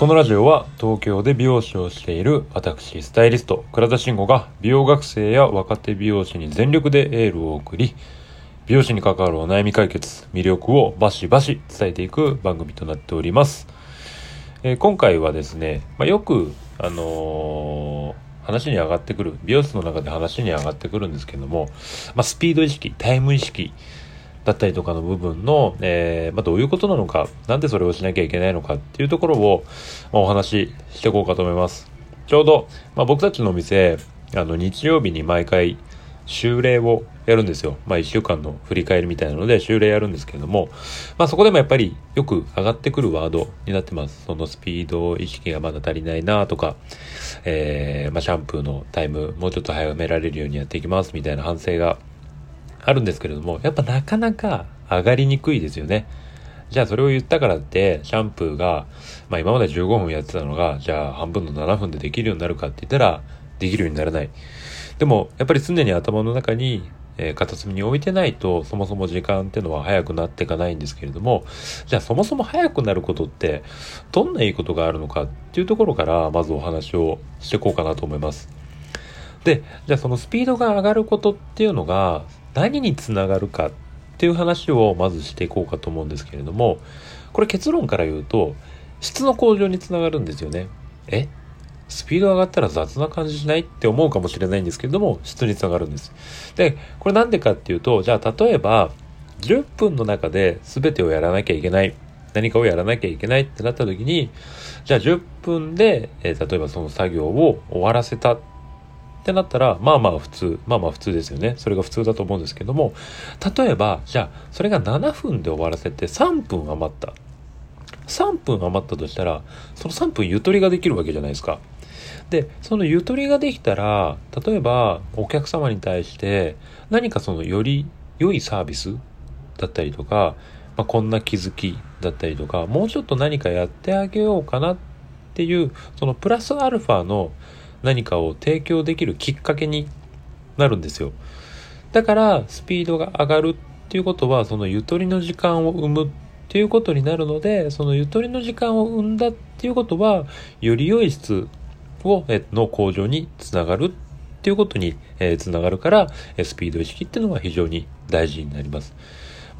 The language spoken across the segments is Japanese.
このラジオは東京で美容師をしている私スタイリスト倉田慎吾が美容学生や若手美容師に全力でエールを送り美容師に関わるお悩み解決魅力をバシバシ伝えていく番組となっております、えー、今回はですね、まあ、よくあのー、話に上がってくる美容室の中で話に上がってくるんですけども、まあ、スピード意識タイム意識だったりとかの部分の、えー、まあ、どういうことなのか、なんでそれをしなきゃいけないのかっていうところを、まあ、お話ししていこうかと思います。ちょうど、まあ、僕たちのお店、あの、日曜日に毎回、修例をやるんですよ。まあ、一週間の振り返りみたいなので、修例やるんですけれども、まあ、そこでもやっぱりよく上がってくるワードになってます。そのスピード意識がまだ足りないなとか、えー、まあ、シャンプーのタイムもうちょっと早められるようにやっていきますみたいな反省があるんですけれども、やっぱなかなか上がりにくいですよね。じゃあそれを言ったからって、シャンプーが、まあ今まで15分やってたのが、じゃあ半分の7分でできるようになるかって言ったら、できるようにならない。でも、やっぱり常に頭の中に、え、片隅に置いてないと、そもそも時間ってのは早くなっていかないんですけれども、じゃあそもそも早くなることって、どんないいことがあるのかっていうところから、まずお話をしていこうかなと思います。で、じゃあそのスピードが上がることっていうのが、何につながるかっていう話をまずしていこうかと思うんですけれどもこれ結論から言うと質の向上につながるんですよね。え？スピード上がったら雑な感じしないって思うかもしれないんですけれども質につながるんです。でこれなんでかっていうとじゃあ例えば10分の中で全てをやらなきゃいけない。何かをやらなきゃいけないってなった時にじゃあ10分で、えー、例えばその作業を終わらせた。ってなったら、まあまあ普通、まあまあ普通ですよね。それが普通だと思うんですけども、例えば、じゃあ、それが7分で終わらせて3分余った。3分余ったとしたら、その3分ゆとりができるわけじゃないですか。で、そのゆとりができたら、例えば、お客様に対して、何かそのより良いサービスだったりとか、まあ、こんな気づきだったりとか、もうちょっと何かやってあげようかなっていう、そのプラスアルファの何かを提供できるきっかけになるんですよ。だからスピードが上がるっていうことはそのゆとりの時間を生むっていうことになるのでそのゆとりの時間を生んだっていうことはより良い質をの向上につながるっていうことにつながるからスピード意識っていうのは非常に大事になります。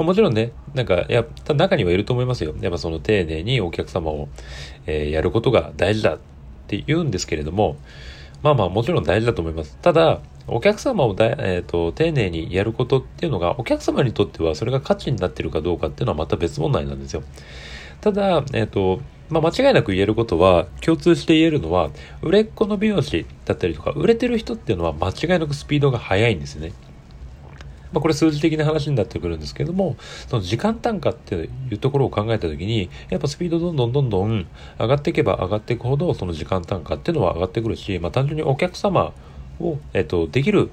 もちろんね、なんか、や中にはいると思いますよ。やっぱその丁寧にお客様を、えー、やることが大事だっって言うんですけれども、まあまあもちろん大事だと思います。ただ、お客様をだ、えーと、丁寧にやることっていうのが、お客様にとってはそれが価値になってるかどうかっていうのはまた別問題なんですよ。ただ、えっ、ー、と、まあ、間違いなく言えることは、共通して言えるのは、売れっ子の美容師だったりとか、売れてる人っていうのは間違いなくスピードが速いんですね。まあ、これ数字的な話になってくるんですけども、その時間単価っていうところを考えたときに、やっぱスピードどんどんどんどん上がっていけば上がっていくほど、その時間単価っていうのは上がってくるし、まあ、単純にお客様を、えっと、できる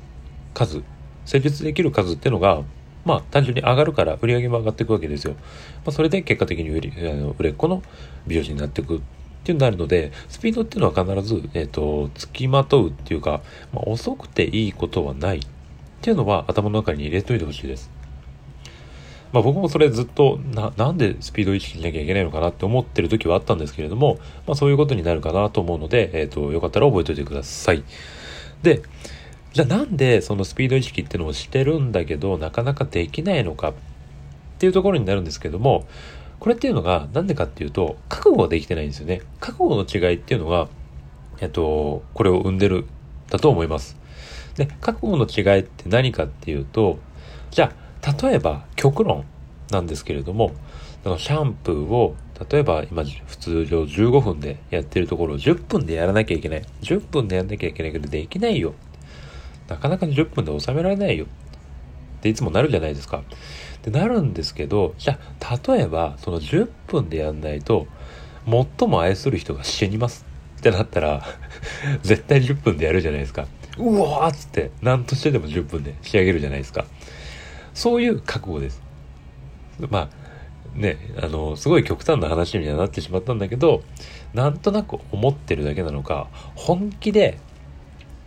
数、施術できる数っていうのが、まあ、単純に上がるから売り上げも上がっていくわけですよ。まあ、それで結果的に売りあの売れっ子の美容師になっていくっていうになるので、スピードっていうのは必ず、えっ、と、付きまとうっていうか、まあ、遅くていいことはないっっていうのは頭の中に入れといてほしいです。まあ僕もそれずっとな、なんでスピード意識しなきゃいけないのかなって思ってる時はあったんですけれども、まあそういうことになるかなと思うので、えっ、ー、と、よかったら覚えておいてください。で、じゃあなんでそのスピード意識ってのをしてるんだけど、なかなかできないのかっていうところになるんですけども、これっていうのがなんでかっていうと、覚悟ができてないんですよね。覚悟の違いっていうのが、えっと、これを生んでる、だと思います。で、覚悟の違いって何かっていうと、じゃあ、例えば極論なんですけれども、そのシャンプーを、例えば今普通上15分でやってるところを10分でやらなきゃいけない。10分でやらなきゃいけないけどできないよ。なかなか10分で収められないよ。っていつもなるじゃないですか。ってなるんですけど、じゃあ、例えばその10分でやんないと、最も愛する人が死にますってなったら 絶対10分でやるじゃないですか。うわーっつって何としてでも10分で仕上げるじゃないですか。そういう覚悟です。まあねあのすごい極端な話にはなってしまったんだけどなんとなく思ってるだけなのか本気で、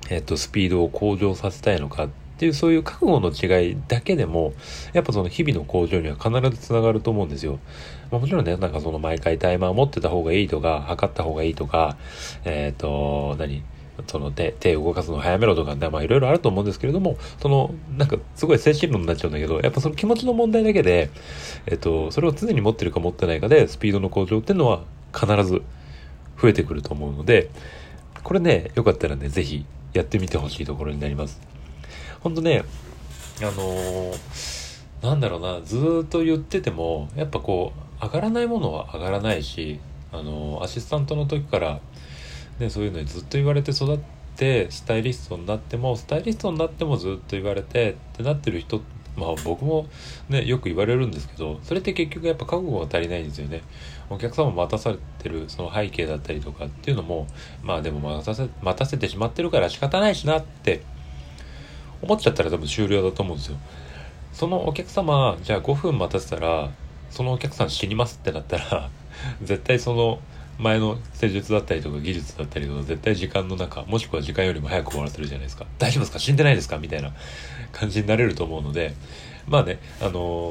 えっと、スピードを向上させたいのかっていうそういう覚悟の違いだけでも、やっぱその日々の向上には必ずつながると思うんですよ。まあ、もちろんね、なんかその毎回タイマー持ってた方がいいとか、測った方がいいとか、えっ、ー、と、何？その手、手動かすの早めろとかね、まあいろいろあると思うんですけれども、その、なんかすごい精神論になっちゃうんだけど、やっぱその気持ちの問題だけで、えっ、と、それを常に持ってるか持ってないかで、スピードの向上っていうのは必ず増えてくると思うので、これね、よかったらね、ぜひやってみてほしいところになります。ほんとね、あのー、なんだろうな、ずっと言ってても、やっぱこう、上がらないものは上がらないし、あのー、アシスタントの時から、ね、そういうのにずっと言われて育って、スタイリストになっても、スタイリストになってもずっと言われてってなってる人まあ僕もね、よく言われるんですけど、それって結局やっぱ覚悟が足りないんですよね。お客様待たされてるその背景だったりとかっていうのも、まあでも待たせ、待たせてしまってるから仕方ないしなって思っちゃったら多分終了だと思うんですよ。そのお客様、じゃあ5分待たせたら、そのお客さん死にますってなったら、絶対その前の施術だったりとか技術だったりとか絶対時間の中もしくは時間よりも早く終わらせるじゃないですか。大丈夫ですか？死んでないですか？みたいな感じになれると思うのでまあねあの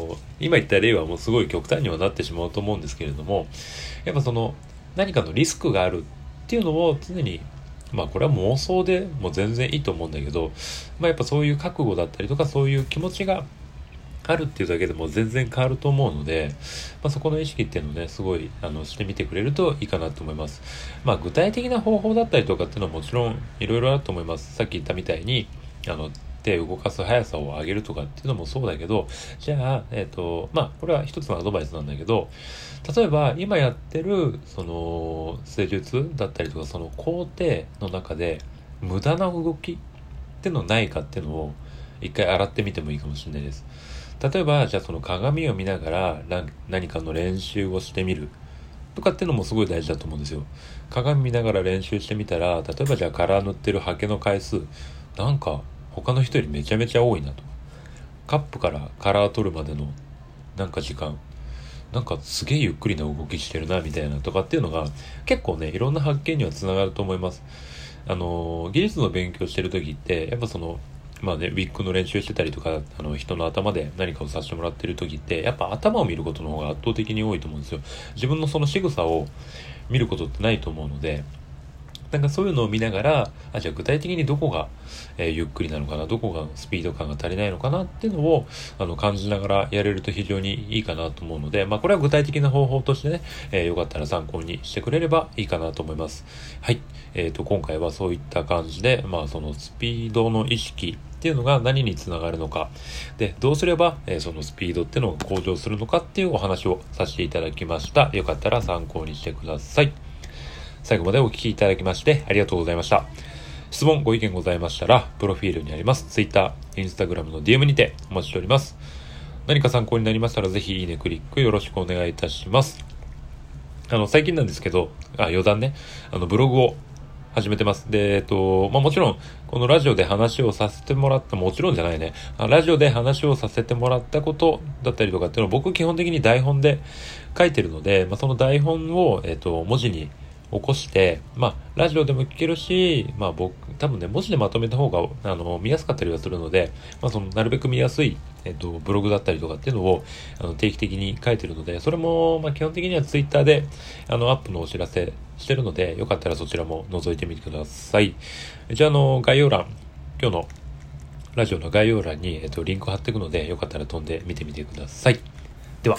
ー、今言った例はもうすごい極端にはなってしまうと思うんですけれどもやっぱその何かのリスクがあるっていうのを常にまあこれは妄想でもう全然いいと思うんだけど、まあやっぱそういう覚悟だったりとかそういう気持ちがあるっていうだけでも全然変わると思うので、まあ、そこの意識っていうのをね、すごい、あの、してみてくれるといいかなと思います。まあ、具体的な方法だったりとかっていうのはもちろんいろいろあると思います。さっき言ったみたいに、あの、手を動かす速さを上げるとかっていうのもそうだけど、じゃあ、えっ、ー、と、まあ、これは一つのアドバイスなんだけど、例えば今やってる、その、施術だったりとか、その工程の中で、無駄な動きってのないかっていうのを、一回洗ってみてもいいかもしれないです。例えば、じゃあその鏡を見ながら何かの練習をしてみるとかっていうのもすごい大事だと思うんですよ。鏡見ながら練習してみたら、例えばじゃあカラー塗ってるハケの回数、なんか他の人よりめちゃめちゃ多いなと。カップからカラー取るまでのなんか時間、なんかすげえゆっくりな動きしてるなみたいなとかっていうのが結構ね、いろんな発見にはつながると思います。あの、技術の勉強してる時って、やっぱそのまあね、ウィッグの練習してたりとか、あの、人の頭で何かをさせてもらってる時って、やっぱ頭を見ることの方が圧倒的に多いと思うんですよ。自分のその仕草を見ることってないと思うので、なんかそういうのを見ながら、あ、じゃあ具体的にどこが、えー、ゆっくりなのかな、どこがスピード感が足りないのかなっていうのを、あの、感じながらやれると非常にいいかなと思うので、まあこれは具体的な方法としてね、えー、よかったら参考にしてくれればいいかなと思います。はい。えっ、ー、と、今回はそういった感じで、まあそのスピードの意識、っていうのが何につながるのか、で、どうすれば、えー、そのスピードっていうのが向上するのかっていうお話をさせていただきました。よかったら参考にしてください。最後までお聴きいただきましてありがとうございました。質問、ご意見ございましたら、プロフィールにあります Twitter、Instagram の DM にてお待ちしております。何か参考になりましたら、ぜひいいね、クリックよろしくお願いいたします。あの、最近なんですけど、あ、余談ね、あの、ブログを始めてます。で、えっと、まあ、もちろん、このラジオで話をさせてもらった、もちろんじゃないね。ラジオで話をさせてもらったことだったりとかっていうのは僕基本的に台本で書いてるので、まあ、その台本を、えっと、文字に起こして、まあ、ラジオでも聞けるし、まあ僕、多分ね、文字でまとめた方が、あの、見やすかったりはするので、まあその、なるべく見やすい、えっと、ブログだったりとかっていうのを、あの、定期的に書いてるので、それも、まあ基本的にはツイッターで、あの、アップのお知らせしてるので、よかったらそちらも覗いてみてください。じゃあ、あの、概要欄、今日のラジオの概要欄に、えっと、リンク貼っていくので、よかったら飛んで見てみてください。では。